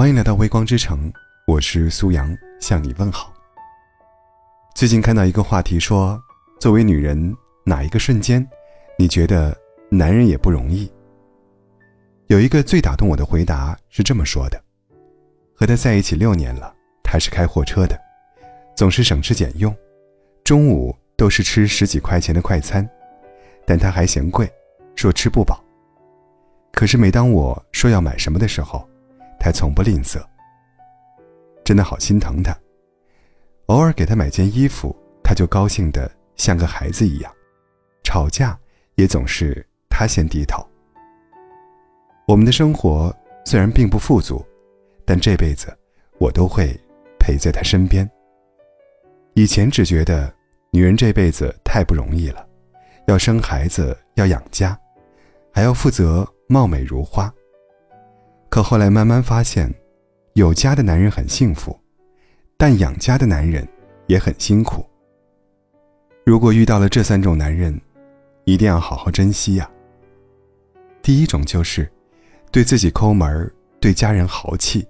欢迎来到微光之城，我是苏阳，向你问好。最近看到一个话题说，作为女人，哪一个瞬间，你觉得男人也不容易？有一个最打动我的回答是这么说的：和他在一起六年了，他是开货车的，总是省吃俭用，中午都是吃十几块钱的快餐，但他还嫌贵，说吃不饱。可是每当我说要买什么的时候，他从不吝啬。真的好心疼他。偶尔给他买件衣服，他就高兴的像个孩子一样。吵架也总是他先低头。我们的生活虽然并不富足，但这辈子我都会陪在他身边。以前只觉得女人这辈子太不容易了，要生孩子，要养家，还要负责貌美如花。可后来慢慢发现，有家的男人很幸福，但养家的男人也很辛苦。如果遇到了这三种男人，一定要好好珍惜呀。第一种就是对自己抠门对家人豪气。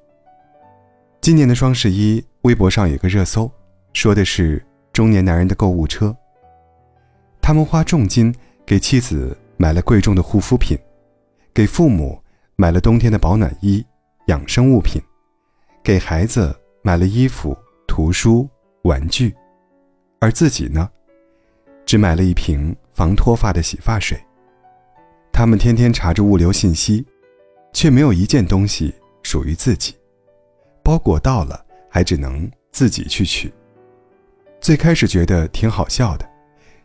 今年的双十一，微博上有个热搜，说的是中年男人的购物车。他们花重金给妻子买了贵重的护肤品，给父母。买了冬天的保暖衣、养生物品，给孩子买了衣服、图书、玩具，而自己呢，只买了一瓶防脱发的洗发水。他们天天查着物流信息，却没有一件东西属于自己。包裹到了，还只能自己去取。最开始觉得挺好笑的，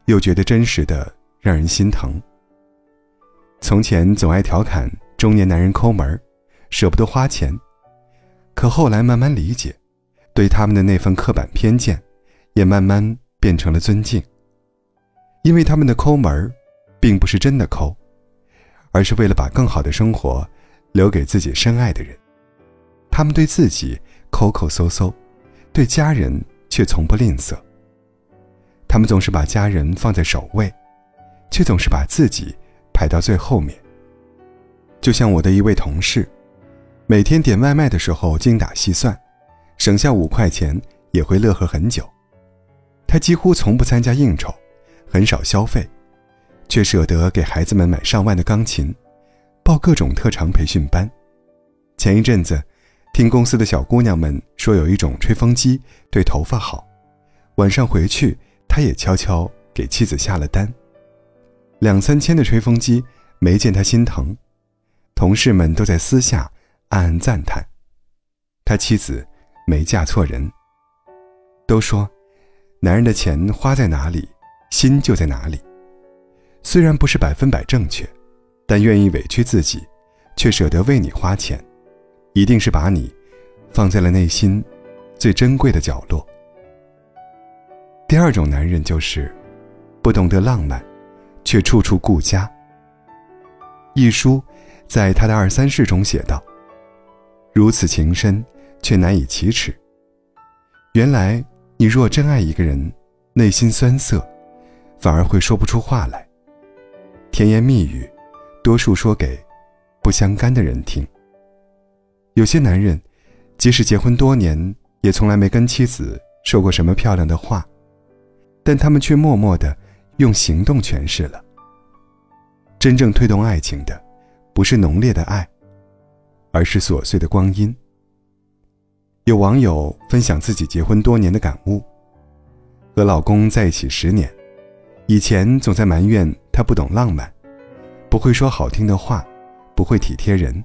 又觉得真实的让人心疼。从前总爱调侃。中年男人抠门舍不得花钱，可后来慢慢理解，对他们的那份刻板偏见，也慢慢变成了尊敬。因为他们的抠门并不是真的抠，而是为了把更好的生活留给自己深爱的人。他们对自己抠抠搜搜，对家人却从不吝啬。他们总是把家人放在首位，却总是把自己排到最后面。就像我的一位同事，每天点外卖的时候精打细算，省下五块钱也会乐呵很久。他几乎从不参加应酬，很少消费，却舍得给孩子们买上万的钢琴，报各种特长培训班。前一阵子，听公司的小姑娘们说有一种吹风机对头发好，晚上回去他也悄悄给妻子下了单。两三千的吹风机，没见他心疼。同事们都在私下暗暗赞叹，他妻子没嫁错人。都说，男人的钱花在哪里，心就在哪里。虽然不是百分百正确，但愿意委屈自己，却舍得为你花钱，一定是把你放在了内心最珍贵的角落。第二种男人就是，不懂得浪漫，却处处顾家。一书。在他的二三事中写道：“如此情深，却难以启齿。原来你若真爱一个人，内心酸涩，反而会说不出话来。甜言蜜语，多数说给不相干的人听。有些男人，即使结婚多年，也从来没跟妻子说过什么漂亮的话，但他们却默默的用行动诠释了。真正推动爱情的。”不是浓烈的爱，而是琐碎的光阴。有网友分享自己结婚多年的感悟：和老公在一起十年，以前总在埋怨他不懂浪漫，不会说好听的话，不会体贴人，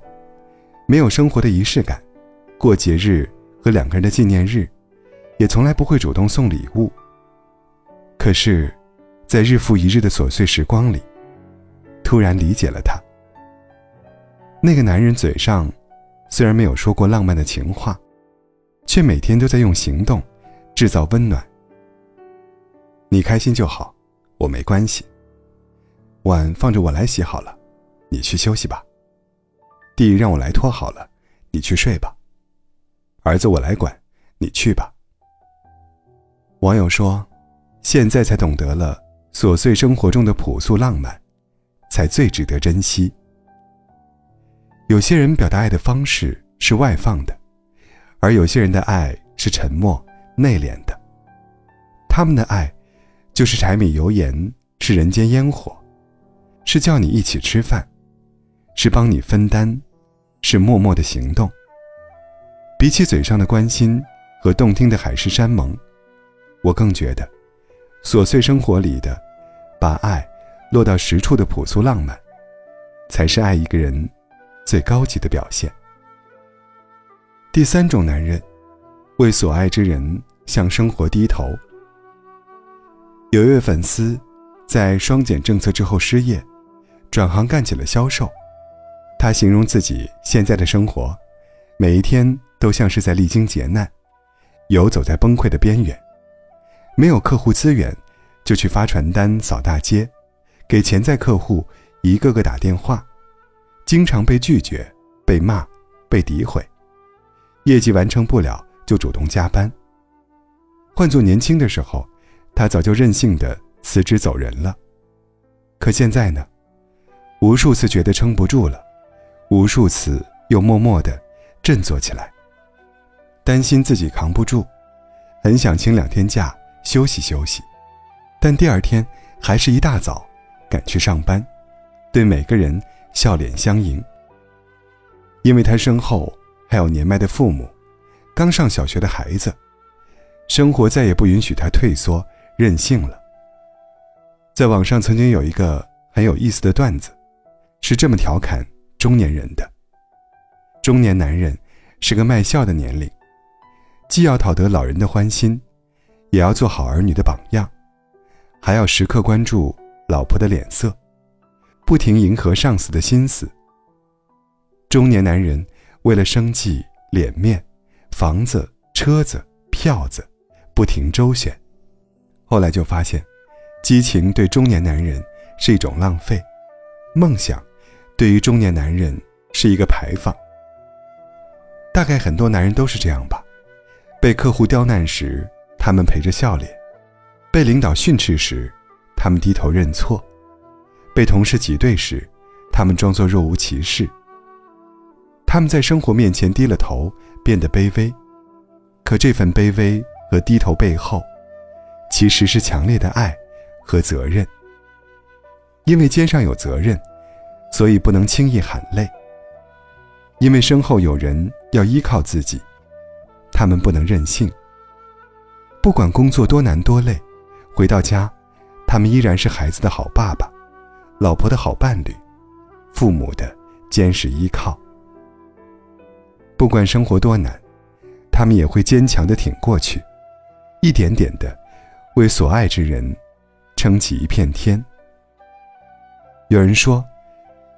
没有生活的仪式感，过节日和两个人的纪念日，也从来不会主动送礼物。可是，在日复一日的琐碎时光里，突然理解了他。那个男人嘴上虽然没有说过浪漫的情话，却每天都在用行动制造温暖。你开心就好，我没关系。碗放着我来洗好了，你去休息吧。地让我来拖好了，你去睡吧。儿子我来管，你去吧。网友说：“现在才懂得了琐碎生活中的朴素浪漫，才最值得珍惜。”有些人表达爱的方式是外放的，而有些人的爱是沉默内敛的。他们的爱，就是柴米油盐，是人间烟火，是叫你一起吃饭，是帮你分担，是默默的行动。比起嘴上的关心和动听的海誓山盟，我更觉得，琐碎生活里的，把爱落到实处的朴素浪漫，才是爱一个人最高级的表现。第三种男人，为所爱之人向生活低头。有一位粉丝，在双减政策之后失业，转行干起了销售。他形容自己现在的生活，每一天都像是在历经劫难，游走在崩溃的边缘。没有客户资源，就去发传单、扫大街，给潜在客户一个个打电话，经常被拒绝、被骂、被诋毁。业绩完成不了，就主动加班。换做年轻的时候，他早就任性的辞职走人了。可现在呢，无数次觉得撑不住了，无数次又默默的振作起来。担心自己扛不住，很想请两天假休息休息，但第二天还是一大早赶去上班，对每个人笑脸相迎。因为他身后。还有年迈的父母，刚上小学的孩子，生活再也不允许他退缩任性了。在网上曾经有一个很有意思的段子，是这么调侃中年人的：中年男人是个卖笑的年龄，既要讨得老人的欢心，也要做好儿女的榜样，还要时刻关注老婆的脸色，不停迎合上司的心思。中年男人。为了生计、脸面、房子、车子、票子，不停周旋。后来就发现，激情对中年男人是一种浪费，梦想对于中年男人是一个排放。大概很多男人都是这样吧：被客户刁难时，他们陪着笑脸；被领导训斥时，他们低头认错；被同事挤兑时，他们装作若无其事。他们在生活面前低了头，变得卑微，可这份卑微和低头背后，其实是强烈的爱和责任。因为肩上有责任，所以不能轻易喊累。因为身后有人要依靠自己，他们不能任性。不管工作多难多累，回到家，他们依然是孩子的好爸爸，老婆的好伴侣，父母的坚实依靠。不管生活多难，他们也会坚强的挺过去，一点点的为所爱之人撑起一片天。有人说，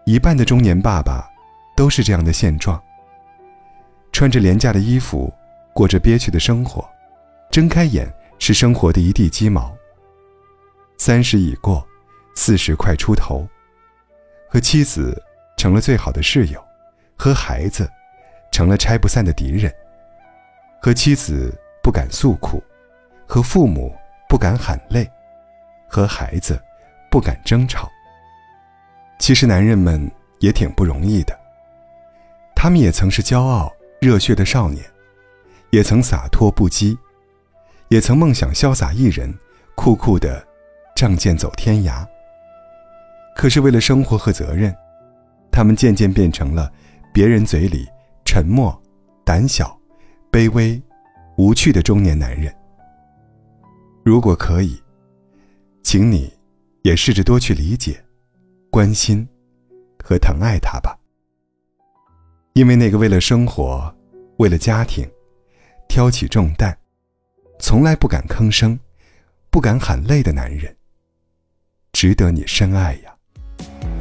一半的中年爸爸都是这样的现状：穿着廉价的衣服，过着憋屈的生活，睁开眼是生活的一地鸡毛。三十已过，四十快出头，和妻子成了最好的室友，和孩子。成了拆不散的敌人。和妻子不敢诉苦，和父母不敢喊累，和孩子不敢争吵。其实男人们也挺不容易的。他们也曾是骄傲热血的少年，也曾洒脱不羁，也曾梦想潇洒一人，酷酷的仗剑走天涯。可是为了生活和责任，他们渐渐变成了别人嘴里。沉默、胆小、卑微、无趣的中年男人。如果可以，请你也试着多去理解、关心和疼爱他吧。因为那个为了生活、为了家庭，挑起重担，从来不敢吭声、不敢喊累的男人，值得你深爱呀。Thank you.